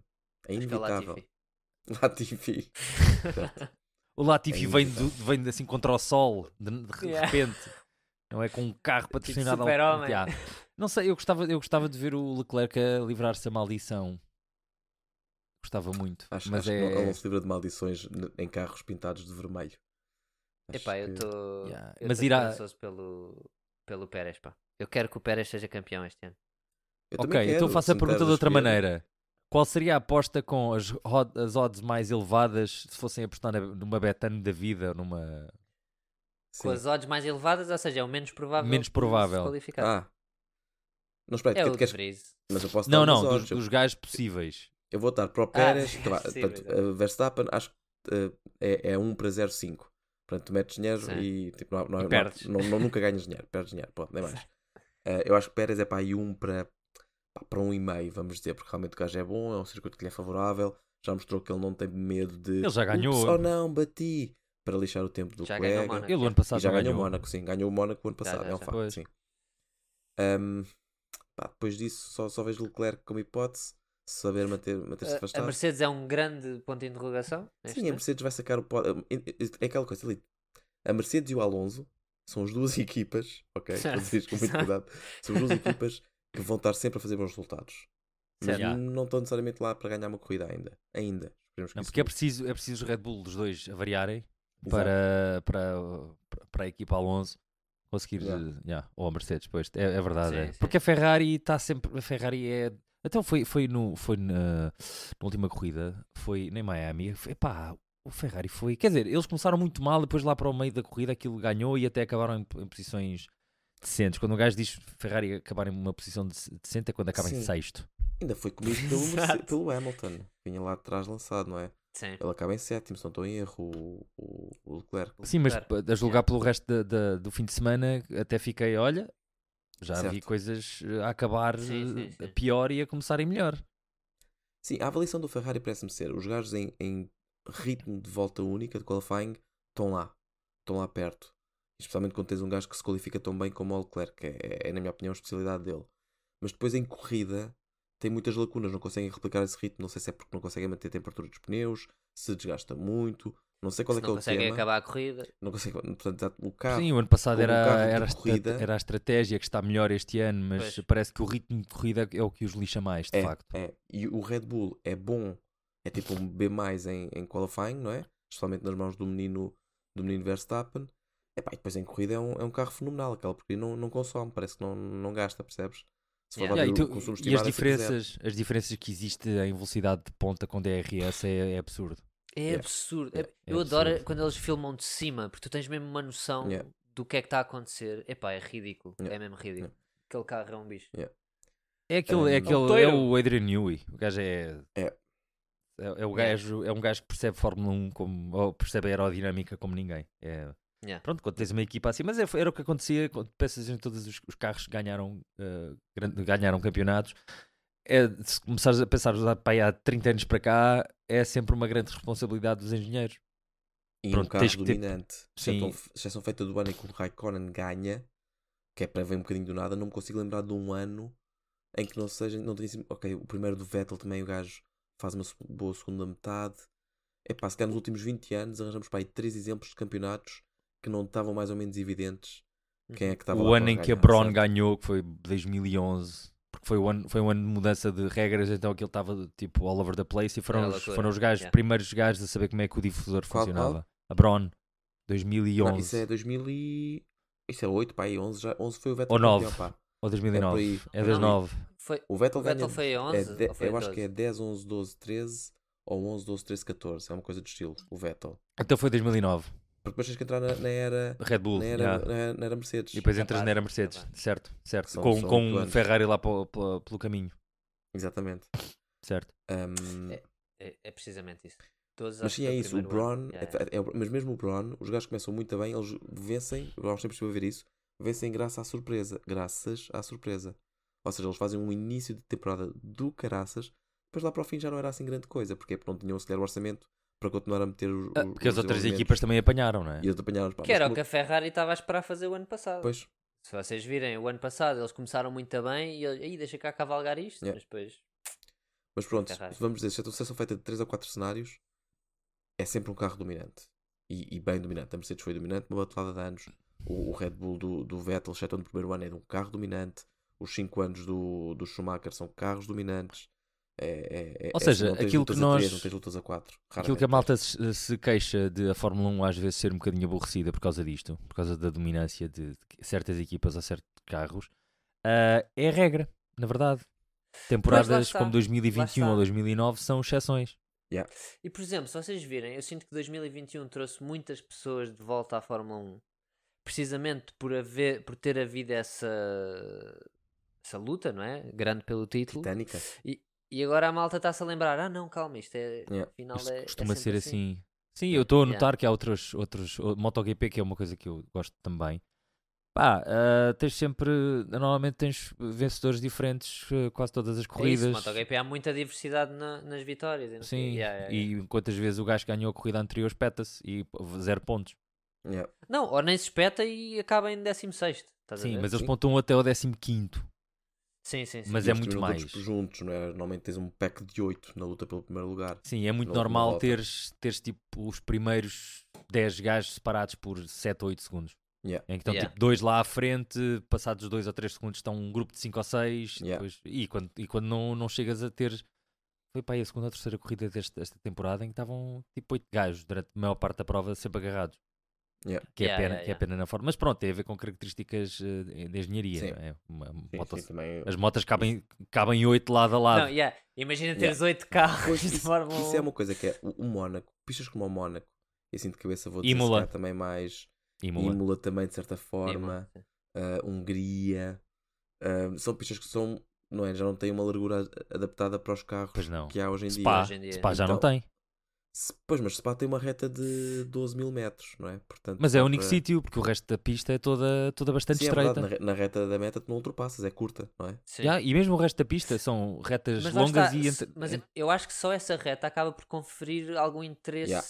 É é o inevitável. Latifi. [laughs] Latifi. [laughs] O Latifi É vem, do- vem assim contra o sol, de, de Yeah. Não é com um carro patrocinado ao- super-homem. Yeah. Não sei, eu gostava, eu gostava de ver o Leclerc a livrar-se da maldição. Gostava muito. Acho, mas acho é. que não, não se livra de maldições em carros pintados de vermelho. Acho Epá, eu estou Yeah. eu Mas irá- pelo, pelo Pérez, pá. Eu quero que o Pérez seja campeão este ano. Eu Ok, então quero, faço se a pergunta de a outra escolher. maneira. Qual seria a aposta com as, as odds mais elevadas se fossem apostar numa betano da vida, numa. Sim. Com as odds mais elevadas, ou seja, é o menos provável. Menos provável. qualificar. Ah. Não, espera, é o queres... Mas eu posso Não, dar não, dos, dos gajos possíveis. Eu vou dar para o Ah, Pérez. sim, tá sim, portanto, exato. uh, Verstappen acho que uh, é, é 1 para 0,5. Portanto, tu metes dinheiro Sim. e, tipo, não, não, E perdes. não- não- nunca ganhas dinheiro. Perdes dinheiro, pronto, nem mais. Uh, eu acho que Pérez é para aí 1 para, pá, para 1,5, vamos dizer, porque realmente o gajo é bom, é um circuito que lhe é favorável. Já mostrou que ele não tem medo de. Ele já ganhou. "Ups, oh não, bati! Para lixar o tempo do Já ganhou colega. Mónaco. Ele o ano E passado já ganhou o ganhou. Mónaco, sim. Ganhou o Mónaco o ano Já, passado, já, é um já. facto, Pois. sim. Ahm, pá, depois disso, só, só vejo Leclerc como hipótese. saber manter- manter-se A- a afastado. Mercedes é um grande ponto de interrogação. neste Sim, a. Mercedes vai sacar o pódio. É aquela coisa ali. A Mercedes e o Alonso são as duas [laughs] equipas, ok? [laughs] Dizer com muito cuidado. São as duas equipas que vão estar sempre a fazer bons resultados. Mas Certo. não estão necessariamente lá para ganhar uma corrida ainda. Ainda. Não, porque é preciso, é preciso os Red Bull dos dois a variarem. Para, para, para a equipa Alonso conseguir. Yeah. yeah, ou a Mercedes, pois. É, é verdade. Sim, é. sim. Porque a Ferrari está sempre. A Ferrari é. Então foi, foi, no, foi na, na última corrida, foi nem Miami. Foi, epá, o Ferrari foi. Quer dizer, eles começaram muito mal, depois lá para o meio da corrida aquilo ganhou e até acabaram em, em posições decentes. Quando o gajo diz Ferrari acabar em uma posição de- decente é quando acaba em sexto. Ainda foi comido [laughs] pelo, pelo Hamilton. Vinha lá de trás lançado, não é? Sim. Ele acaba em sétimo, se não estou em erro, o, o, Leclerc. Sim, mas a julgar pelo resto da- da- do fim de semana, até fiquei, olha, já vi Certo. coisas eh, a acabar Sim, sim, eh, sim. pior e a começarem melhor. Sim, a avaliação do Ferrari parece-me ser os gajos em, em ritmo de volta única de qualifying estão lá, estão lá perto. Especialmente quando tens um gajo que se qualifica tão bem como o Leclerc, que é, é, na minha opinião, a especialidade dele. Mas depois em corrida tem muitas lacunas, não conseguem replicar esse ritmo. Não sei se é porque não conseguem manter a temperatura dos pneus, se desgasta muito, não sei qual Se é que é não o conseguem tema. acabar a corrida. Não consegue, portanto, o carro. Sim, o ano passado um era, era, corrida. era a estratégia que está melhor este ano, mas Pois. parece que o ritmo de corrida é o que os lixa mais, de é, facto. é. E o Red Bull é bom, é tipo um B em, em qualifying, não é? Especialmente nas mãos do menino, do menino Verstappen. Epá, e depois em corrida é um, é um carro fenomenal, aquela porque não, não consome, parece que não, não gasta, percebes? Se for Yeah. Yeah, e, tu- consumo e as zero. diferenças, as diferenças que existe em velocidade de ponta com DRS é, é absurdo. É Yeah. absurdo. É- Eu É adoro absurdo. quando eles filmam de cima, porque tu tens mesmo uma noção Yeah. do que é que está a acontecer. Epá, é ridículo. Yeah. É mesmo ridículo. Yeah. Aquele carro é um bicho. É aquele, Um, é, é um aquele é o Adrian Newey. O gajo é. É. É, é o gajo, é um gajo que percebe Fórmula 1 como, ou percebe a aerodinâmica como ninguém. É, Yeah. Pronto, quando tens uma equipa assim, mas é- era o que acontecia quando pensas em todos os, os carros ganharam, gran- ganharam campeonatos. É, se começares a pensar pá, há 30 anos para cá, é sempre uma grande responsabilidade dos engenheiros. E Pronto, um carro tens ter- dominante. Exceção, exceção feita do ano em que o Raikkonen ganha, que é para ver um bocadinho do nada, não me consigo lembrar de um ano em que não seja. Não tenha sido- ok, o primeiro do Vettel também o gajo faz uma boa segunda metade. É pá, se calhar nos últimos 20 anos arranjamos para aí três exemplos de campeonatos que não estavam mais ou menos evidentes quem é que estava o ano em que a Braun certo? ganhou, que foi 2011, porque foi, o ano, foi um ano de mudança de regras, então aquilo estava tipo all over the place e foram, os, foram os gajos, yeah. primeiros gajos a saber como é que o difusor Qual, funcionava. A Braun, Não, 2011 isso é 2000 e... Isso é 8, pá, aí 11, já, 11 foi o Vettel Ou campeão, 9. pá. ou É por 2009. aí. É Não, 2009. Foi, O Vettel, o Vettel ganha- foi é 11 de- ou foi eu acho que é 12? 10, 11, 12, 13 ou 11, 12, 13, 14. É uma coisa do estilo, o Vettel. Então foi 2009. Porque depois tens que entrar na, na era, Red Bull. na, era, yeah. na, na era Mercedes. E depois Capaz, entras na era Mercedes, capaz. certo, certo. São- com são com um. Ferrari lá pelo, pelo, pelo caminho, Exatamente. certo. Um, É. É, é precisamente isso. 12 mas sim, que é isso. O. Braun, é- é- é- mas mesmo o Braun, os gajos começam muito bem, eles vencem, Braun sempre estive a ver isso, vencem graças à surpresa. Graças à surpresa. Ou seja, eles fazem um início de temporada do caraças, depois lá para o fim já não era assim grande coisa, porque porque não tinham sequer o orçamento para continuar a meter os. Ah, os- porque as os outras desenvolvimentos. equipas também apanharam, não é? E eles apanharam, pá, Que era o como- que a Ferrari estava a esperar fazer o ano passado. Pois, Se vocês virem, o ano passado eles começaram muito bem e aí deixa cá cavalgar isto, Yeah. mas depois. Mas pronto, vamos dizer, se a sucessão feita de 3 ou 4 cenários, é sempre um carro dominante. E, e bem dominante. A Mercedes foi dominante uma batelada de anos. O, o Red Bull do, do Vettel, exceto no primeiro ano, é de um carro dominante. Os 5 anos do, do Schumacher são carros dominantes. É, é- é- Ou é seja, aquilo que a nós- três, não tens lutas a 4. Aquilo que a malta se, se queixa de a Fórmula 1 às vezes ser um bocadinho aborrecida por causa disto, por causa da dominância de, certas equipas ou certos carros, ah, é a regra, na verdade. Temporadas como lá 2021 está. ou 2009 são exceções. E por exemplo, se vocês virem, eu sinto que 2021 trouxe muitas pessoas de volta à Fórmula 1 precisamente por, haver, por ter havido essa, essa luta, não é? Grande pelo título. Titânica. E agora a malta está-se a lembrar: ah, não, calma, isto é. Yeah. Afinal Isto é, é costuma sempre ser assim. Sim, eu estou a Yeah. notar que há outros, outros o MotoGP que é uma coisa que eu gosto também. Pá, ah, tens sempre, normalmente tens vencedores diferentes eh, quase todas as É isso, corridas. MotoGP há muita diversidade na- nas vitórias. e o. Sim, Yeah, yeah, yeah. e quantas vezes o gajo ganhou a corrida anterior espeta-se e zero pontos. Yeah. Não, ou nem se espeta e acaba em 16. Estás a Sim, ver? mas eles Sim. pontuam até ao 15. Sim, sim, sim. Mas é muito mais. juntos, não é? Normalmente tens um pack de 8 na luta pelo primeiro lugar. Sim, é muito normal teres, teres tipo os primeiros 10 gajos separados por 7 ou 8 segundos. Yeah. Em que estão Yeah. tipo dois lá à frente, passados 2 ou 3 segundos estão um grupo de 5 ou 6. Yeah. e quando, e quando não, não chegas a ter. Foi para aí a segunda ou terceira corrida deste, desta temporada em que estavam tipo 8 gajos durante a maior parte da prova sempre agarrados. Yeah. Que, é Yeah, pena, yeah, que é yeah. pena na forma. Mas pronto, tem a ver com características eh, de engenharia. Sim. não é? Uma Sim, moto- sim, também. As motas cabem, cabem 8 lado a lado. Não, yeah. Imagina teres oito carros Pois, de isso, Fórmula isso é 1. uma coisa que é o, o Mónaco, pistas como o Mónaco, e assim de cabeça vou dizer Imola. também mais Imola. Imola também de certa forma, ah, Hungria, ah, são pistas que são, não é, já não têm uma largura adaptada para os carros não. que há hoje em Spa, dia. Hoje em dia. Spa já não Então, tem. Se- Pois, mas Spa tem uma reta de 12 mil metros, não é? Portanto, Mas é o único para- sítio, porque o resto da pista é toda, toda bastante Sim, é estreita. verdade, na, na reta da meta tu não ultrapassas, é curta, não é? Sim. Já, e mesmo o resto da pista são retas Mas longas está, e entre... mas en- eu acho que só essa reta acaba por conferir algum interesse Yeah.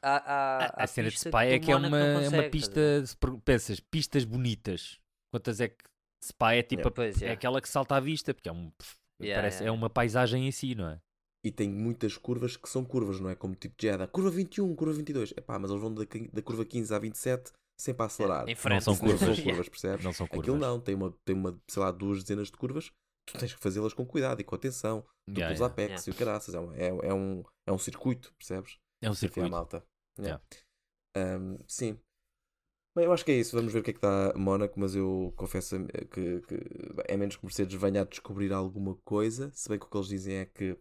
à, à, a, à a cena de Spa é que é uma, é uma pista, se per- pensas, pistas bonitas. Quantas é que Spa é tipo Yeah. a- Pois, é yeah. aquela que salta à vista, porque é um Yeah, parece, yeah, é yeah. uma paisagem em si, não é? E tem muitas curvas que são curvas, não é? Como tipo de Jeddah. Curva 21, curva 22. Epá, mas eles vão da, da curva 15 à 27 sempre a acelerar. Em frente. são Isso não são curvas. curvas, percebes? Não são curvas. Aquilo não, tem uma, tem uma, sei lá, duas dezenas de curvas. Tu tens que fazê-las com cuidado e com atenção. Yeah, Duplos yeah. apex e o caraças. É um, é, é um, é um circuito, percebes? É um circuito. malta. Yeah. Um, sim. Bem, eu acho que é isso. Vamos ver o que é que está Mónaco, mas eu confesso que, que é menos que Mercedes venha a descobrir alguma coisa. Se bem que o que eles dizem é que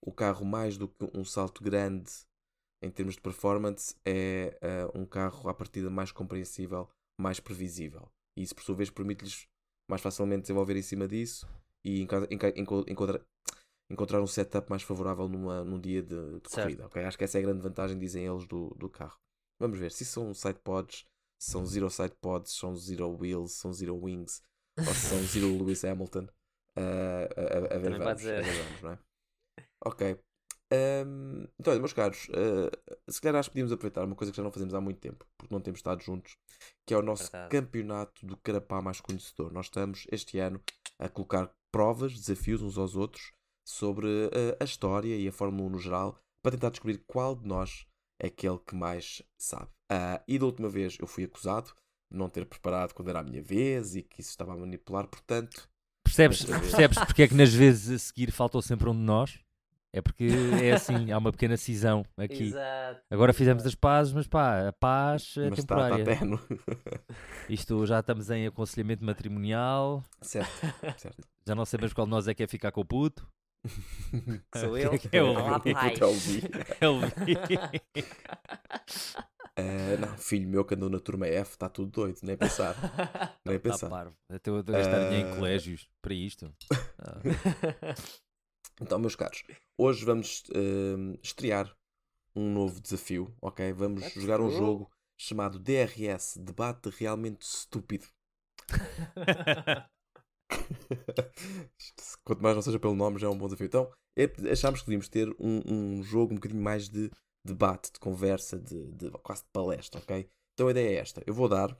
o carro, mais do que um salto grande em termos de performance, é ah, um carro à partida mais compreensível, mais previsível. E isso, por sua vez, permite-lhes mais facilmente desenvolver em cima disso e enca- enca- enco- encontrar, encontrar um setup mais favorável numa, num dia de, de corrida. ok? Acho que essa é a grande vantagem, dizem eles, do, do carro. Vamos ver se são side pods, são zero side pods, são zero wheels, são zero wings, ou são zero [laughs] Lewis Hamilton. Ah, a, a- a ver vamos, a ver vamos, não é? Ok. Ahm, então, olha, meus caros, ah, se calhar acho que podíamos aproveitar uma coisa que já não fazemos há muito tempo, porque não temos estado juntos, que é o nosso Verdade. campeonato do carapá mais conhecedor. Nós estamos este ano a colocar provas, desafios uns aos outros sobre ah, a história e a Fórmula 1 no geral, para tentar descobrir qual de nós é aquele que mais sabe. Ah, e da última vez eu fui acusado de não ter preparado quando era a minha vez e que isso estava a manipular, portanto, Percebes, percebes porque é que nas vezes a seguir faltou sempre um de nós? É porque é assim, há uma pequena cisão aqui. Exato. Agora fizemos as pazes, mas pá, a paz é mas está tá temporária. tenue. [laughs] Isto já estamos em aconselhamento matrimonial, certo, [laughs] certo. já não sabemos qual de nós é que é ficar com o puto. [laughs] Sou eu. é que é o- puto é o Vi. Ele- Ah, não, filho meu que andou na turma F, está tudo doido, nem pensar. Nem Tá pensar. parvo. Até eu estou a gastar dinheiro em Ah. colégios para isto. Ah, Então, meus caros, hoje vamos ah, estrear um novo desafio, ok? Vamos Let's jogar um go. jogo chamado DRS Debate Realmente Estúpido. [laughs] Quanto mais não seja pelo nome, já é um bom desafio. Então, é- achámos que devíamos ter um, um jogo um bocadinho mais de debate, de conversa, de, de- quase de palestra, ok? Então a ideia é esta. Eu vou dar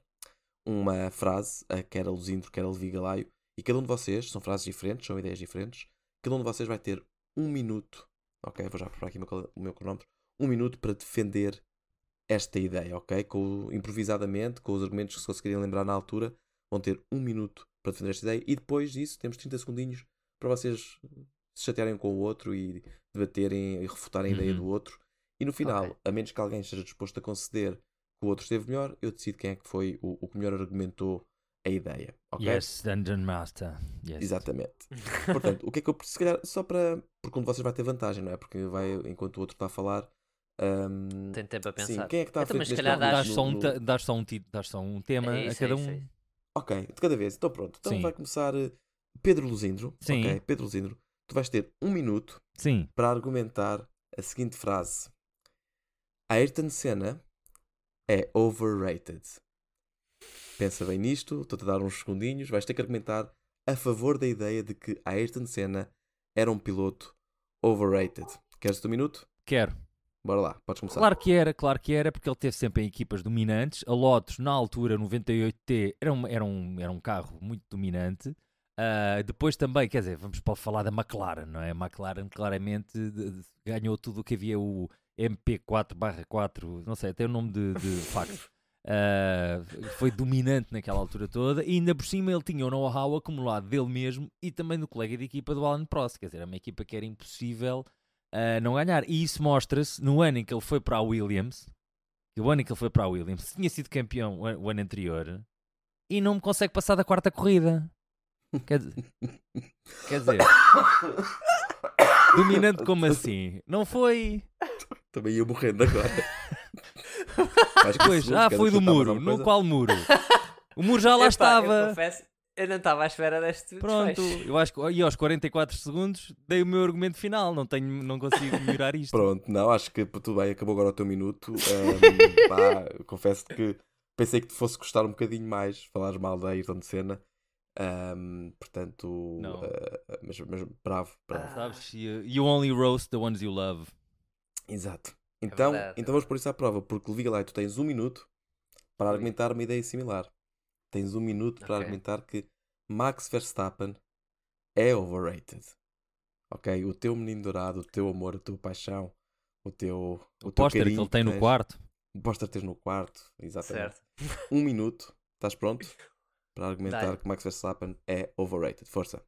uma frase a quer a Luzindro, quer a Levi Galaio, e cada um de vocês, são frases diferentes, são ideias diferentes, cada um de vocês vai ter um minuto, ok? Vou já preparar aqui o meu, cronómetro. Um minuto para defender esta ideia, ok? Com, improvisadamente, com os argumentos que se conseguirem lembrar na altura, vão ter um minuto para defender esta ideia e depois disso temos 30 segundinhos para vocês se chatearem com o outro e debaterem e refutarem a ideia Uhum. do outro. E no final, Ok. a menos que alguém esteja disposto a conceder que o outro esteve melhor, eu decido quem é que foi o, o que melhor argumentou a ideia, ok? Yes, Dungeon Master. Yes. Exatamente. [laughs] Portanto, o que é que eu se calhar só para porque um de vocês vai ter vantagem, não é? Porque vai enquanto o outro está a falar. ahm, Tem tempo a sim, pensar. quem é que está Então, frente mas se calhar Dás só, um, no- dás, só um, dás só um tema É a isso, cada é isso, um. é isso. Ok, de cada vez. Então pronto. Então Sim. vai começar eh, Pedro Luzindro. Sim. Ok, Pedro Luzindro. Tu vais ter um minuto Sim. para argumentar a seguinte frase: Ayrton Senna é overrated. Pensa bem nisto, estou-te a dar uns segundinhos. Vais ter que argumentar a favor da ideia de que Ayrton Senna era um piloto overrated. Queres teu minuto? Quero. Bora lá, podes começar. Claro que era, claro que era, porque ele teve sempre em equipas dominantes. A Lotus, na altura, 98T, era um, era um, era um carro muito dominante. Ah, depois também, quer dizer, vamos para falar da McLaren, não é? A McLaren claramente de- de- ganhou tudo o que havia, o MP4/4, não sei, tem o nome de, de facto. [laughs] Ah, foi dominante naquela altura toda e ainda por cima ele tinha o know-how acumulado dele mesmo e também do colega de equipa do Alan Prost, quer dizer, é uma equipa que era impossível ah, não ganhar. E isso mostra-se no ano em que ele foi para a Williams, o ano em que ele foi para a Williams, tinha sido campeão o ano anterior e não me consegue passar da quarta corrida. Quer dizer, quer dizer dominante como assim? Não foi? Também ia morrendo agora. Pois, 15 ah, foi do muro. No qual muro? O muro já lá Epá, Eu estava. confesso, eu não estava à espera deste Pronto, desfecho. eu acho que e aos 44 segundos dei o meu argumento final. Não, tenho, não consigo melhorar isto. Pronto, não, acho que tudo bem, acabou agora o teu minuto. Ahm, pá, confesso que pensei que te fosse gostar um bocadinho mais falares mal da Ayrton Senna. Ahm, portanto, Não. ah, mas, mas bravo, bravo. Ah. Sabes? You, you only roast the ones you love. Exato. Então, verdade, é então vamos pôr isso à prova, porque Liga lá, tu tens um minuto para argumentar uma ideia similar. Tens um minuto para Ok. argumentar que Max Verstappen é overrated. Ok? O teu menino dourado, o teu amor, a tua paixão, o teu, o O teu póster que ele tem no tens, quarto. O póster tens no quarto, exatamente. Certo. Um minuto, estás pronto? [laughs] Para argumentar Dai. que Max Verstappen é overrated. Força.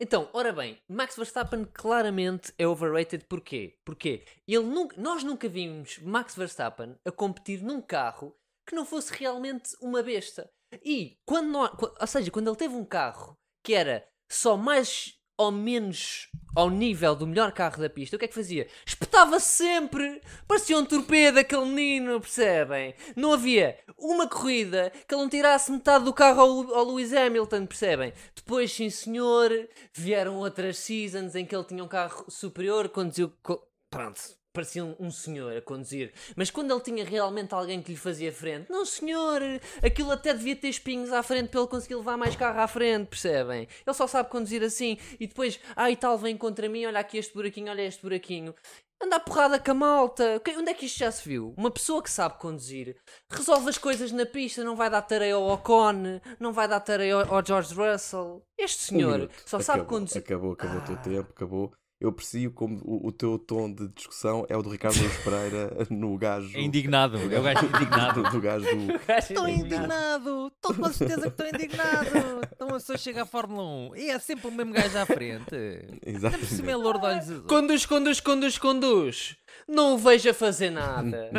Então, ora bem, Max Verstappen claramente é overrated porquê? Porque ele nunca, nós nunca vimos Max Verstappen a competir num carro que não fosse realmente uma besta. E quando nós, ou seja, quando ele teve um carro que era só mais ou menos ao nível do melhor carro da pista, o que é que fazia? Espetava sempre! Parecia um torpedo aquele menino, percebem? Não havia uma corrida que ele não tirasse metade do carro ao, ao Lewis Hamilton, percebem? Depois, sim senhor, vieram outras seasons em que ele tinha um carro superior, conduziu. co- Pronto, parecia um, um senhor a conduzir. Mas quando ele tinha realmente alguém que lhe fazia frente, não senhor, aquilo até devia ter espinhos à frente para ele conseguir levar mais carro à frente, percebem? Ele só sabe conduzir assim e depois, ai tal, vem contra mim, olha aqui este buraquinho, olha este buraquinho. Anda a porrada com a malta. Onde é que isto já se viu? Uma pessoa que sabe conduzir resolve as coisas na pista, não vai dar tarefa ao Ocon, não vai dar tarefa ao, George Russell. Este Um senhor minuto. só sabe Acabou, conduzir. Acabou, acabou o teu Ah. tempo, acabou. Eu aprecio como o, o teu tom de discussão é o do Ricardo Luís Pereira [laughs] no gajo. É indignado. É o gajo [laughs] indignado. do, do gajo do. [laughs] Estou indignado! Estou com certeza que estou indignado! Então a pessoa chega à Fórmula 1 e é sempre o mesmo gajo à frente. Ainda por cima é Exatamente. louro de olhos azuis. Conduz, conduz, conduz, conduz. Não o vejo a fazer nada.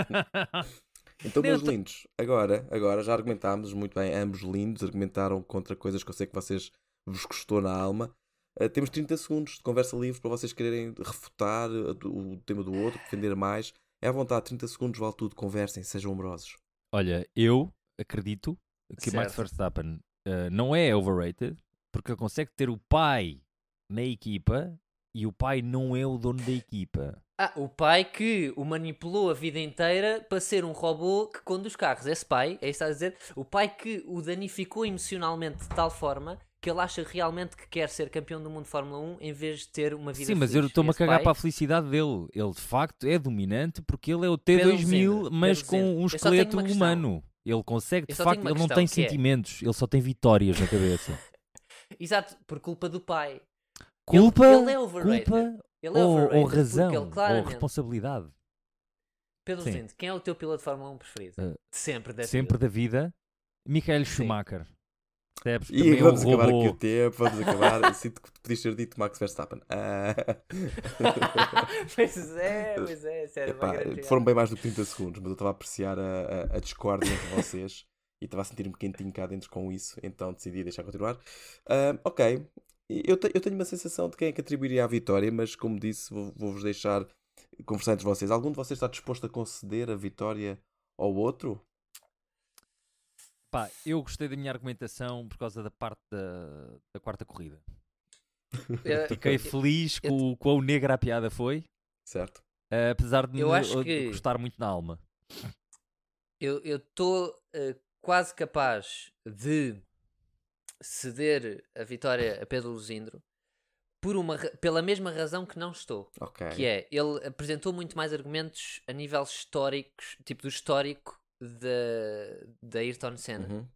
Então, meus lindos, agora, agora já argumentámos muito bem, ambos lindos, argumentaram contra coisas que eu sei que vocês vos custou na alma. Uh, temos 30 segundos de conversa livre para vocês quererem refutar uh, do- o tema do outro, defender mais. É à vontade, 30 segundos, vale tudo, conversem, sejam amorosos. Olha, eu acredito que Max Certo. Verstappen eh, não é overrated porque ele consegue ter o pai na equipa e o pai não é o dono da equipa. Ah, o pai que o manipulou a vida inteira para ser um robô que conduz carros. Esse pai, é isso que estás a dizer? O pai que o danificou emocionalmente de tal forma que ele acha realmente que quer ser campeão do mundo de Fórmula 1 em vez de ter uma vida Sim, mas eu estou-me a cagar pai- para a felicidade dele. Ele de facto é dominante porque ele é o Pedro T2000, Luzindo, mas com um esqueleto humano. Ele consegue, de facto, ele não tem é- sentimentos, ele só tem vitórias na cabeça. [laughs] Exato, por culpa do pai. Culpa, ele é overrated. culpa Ele é ou, ou razão, ele ou claramente... responsabilidade. Pedro Sim. Quem é o teu piloto de Fórmula 1 preferido? De sempre, da Sempre vida. da vida, Michael Schumacher. Percebes? E Também é vamos o acabar aqui robô. o tempo, vamos acabar. Sinto que podias ter dito Max Verstappen. Ah. [laughs] pois é, pois é, sério. Epá, foram bem mais do que 30 segundos, mas eu estava a apreciar a, a, a discórdia entre vocês e estava a sentir-me quentinho cá dentro com isso, então decidi deixar continuar. Ah, ok, eu, te- eu tenho uma sensação de quem é que atribuiria a vitória, mas como disse, vou- vou-vos deixar conversar entre vocês. Algum de vocês está disposto a conceder a vitória ao outro? Pá, eu gostei da minha argumentação por causa da parte da, da quarta corrida. Eh, [laughs] Fiquei feliz eu- com o quão negra a piada foi, Certo? eh, apesar de Eu me acho de que- gostar muito na alma. Eu estou quase capaz de ceder a vitória a Pedro Luzindro por uma, pela mesma razão que não estou. Ok. Que é, ele apresentou muito mais argumentos a nível históricos, tipo do histórico da da Ayrton Senna. Uhum.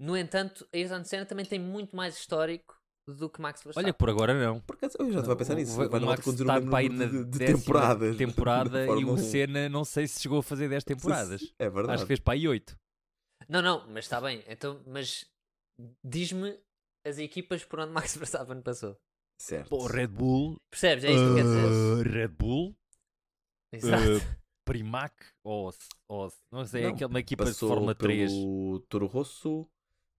No entanto, a Ayrton Senna também tem muito mais histórico do que Max Verstappen. Olha, por agora não. Por acaso, eu já estava a pensar nisso. O, Vai o Max conduzir está aí número na de, de temporadas. temporada [laughs] na e o 1. Senna não sei se chegou a fazer 10 temporadas. É verdade. Acho que fez para aí 8. Não, não, mas está bem. Então, mas diz-me as equipas por onde Max [laughs] Verstappen passou. Certo. Pô, Red Bull. Percebes? É isto que quer dizer. uh, Red Bull. Exato. uh, Primac. Ou, ou não sei, é Não, aquela equipa de Passou Fórmula 3. pelo Toro Rosso,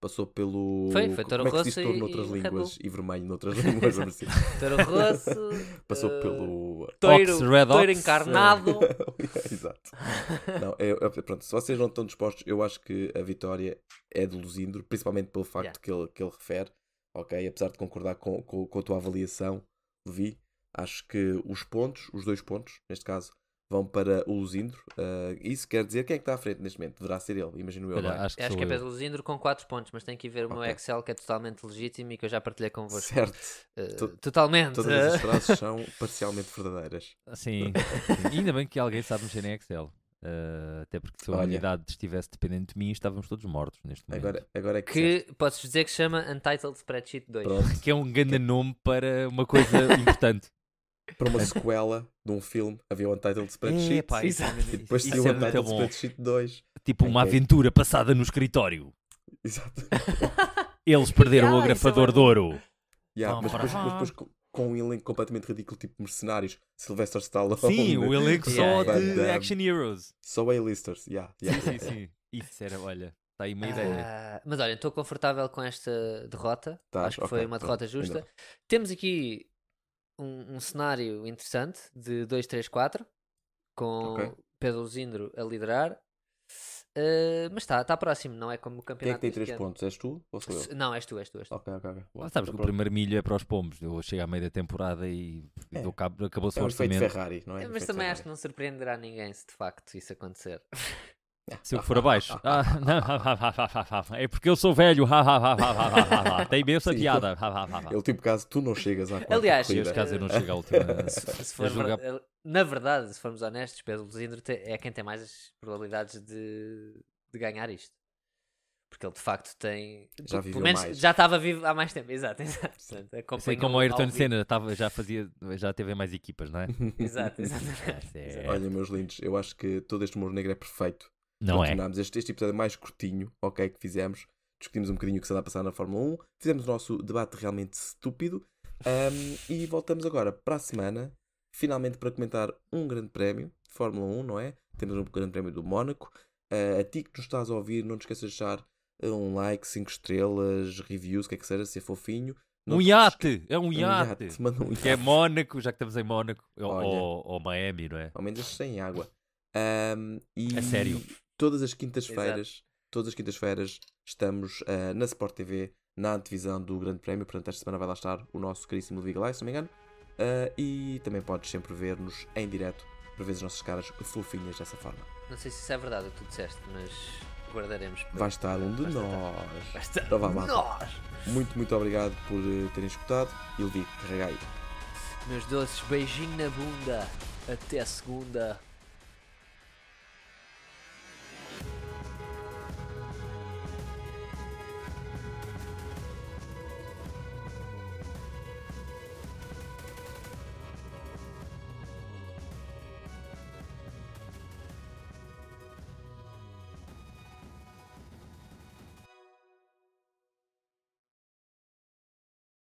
passou pelo. Foi, foi Toro Como é que se diz Rosso e- noutras e línguas e vermelho noutras [laughs] línguas? vamos dizer. Toro Rosso. [laughs] Passou uh, pelo. Toiro, Ox, Red toiro Ox, encarnado. [laughs] Exato. Não, é, é- pronto, se vocês não estão dispostos, eu acho que a vitória é de Luzindro, principalmente pelo facto Yeah. que, ele, que ele refere, ok? Apesar de concordar com, com, com a tua avaliação, Levi, acho que os pontos, os dois pontos, neste caso, vão para o Luzindro. Ah, isso quer dizer quem é que está à frente neste momento? Deverá ser ele, imagino eu. Olha, é? acho que Acho que é. Pedro Luzindro com 4 pontos, mas tem que ir ver o meu Ok. Excel que é totalmente legítimo e que eu já partilhei convosco. Certo. Uh, To- totalmente. Todas as [laughs] frases são parcialmente verdadeiras. Sim. Sim. Ainda bem que alguém sabe mexer em Excel. Uh, até porque se a Olha. humanidade estivesse dependente de mim, estávamos todos mortos neste momento. Agora, agora é que. disseste. que podes dizer que se chama Untitled Spreadsheet 2. Pronto, Que é um grande nome para uma coisa [laughs] importante. Para uma [laughs] sequela de um filme havia o Untitled Spreadsheet. Isso, é- E depois saiu o é Untitled bom. Spreadsheet 2. Tipo uma Ok. aventura passada no escritório. Exato. [laughs] Eles perderam Yeah, o é agrafador bué de ouro. Yeah, Pam, mas, depois, mas depois com, um elenco completamente ridículo, tipo mercenários, Sylvester Stallone. Sim, o [laughs] elenco Yeah, só yeah, de yeah. Action Heroes. Só A-listers. Yeah, yeah. Sim, sim, sim. Isso era, olha, está aí uma ideia. Ah, mas olha, estou confortável com esta derrota. Tás, Acho que ok, foi uma derrota justa. Temos aqui um, um cenário interessante de 2-3-4 com Ok. Pedro Luzindro a liderar. Ah, mas está, está próximo, não é como o Quem é campeonato. que tem deste 3 ano. pontos? És tu ou sou eu? Se- Não, és tu, és tu. És tu. Ok, ok, ok. Lá sabes que o primeiro milho é para os pombos. Eu chego à meio da temporada e É. dou cabo- acabou-se É o orçamento. Ferrari, não é? É, mas também acho que Ferrari. não surpreenderá ninguém se de facto isso acontecer. [laughs] Se eu for abaixo. [laughs] Ah, não, [laughs] é porque eu sou velho. [laughs] Tem imensa Sim. piada. O tipo caso tu não chegas à quarta Aliás, os casos eu não chego à última. se, se for na verdade, se formos honestos, Pedro Luzindro é quem tem mais as probabilidades de, de ganhar isto. Porque ele de facto tem. Já pelo viveu menos mais. já estava vivo há mais tempo. Exato, exato. Portanto, Sei como o Ayrton. Senna estava, já fazia, já teve mais equipas, não é? Exato, exatamente. É- Exato. Olha, meus lindos, eu acho que todo este humor negro é perfeito. Não é? Terminámos este, este episódio mais curtinho, ok, que fizemos. Discutimos um bocadinho o que se anda a passar na Fórmula 1. Fizemos o nosso debate realmente estúpido. Ahm, e voltamos agora para a semana, finalmente para comentar um grande prémio de Fórmula 1, não é? Temos um grande prémio do Mónaco. Ah, a ti que nos estás a ouvir, não te esqueças de deixar um like, 5 estrelas, reviews, o que é que seja, se é fofinho. Não Um te iate! É um Um iate! iate, manda um Que é iate. Mónaco, já que estamos em Mónaco. Ou, Olha. ou, ou Miami, não é? Ao menos sem água. Ahm, e É sério? Todas as quintas-feiras, todas as quintas-feiras, estamos ah, na Sport TV, na antevisão do Grande Prémio. Portanto, esta semana vai lá estar o nosso caríssimo Levi Galay, se não me engano. Ah, e também podes sempre ver-nos em direto para ver as nossas caras fofinhas dessa forma. Não sei se isso é verdade o que tu disseste, mas guardaremos. para- Vai estar um de Vai estar- nós. Vai estar Então vá, malta. nós! Muito, muito obrigado por eh, terem escutado. E Levi, carrega aí. Meus doces, beijinho na bunda. Até segunda.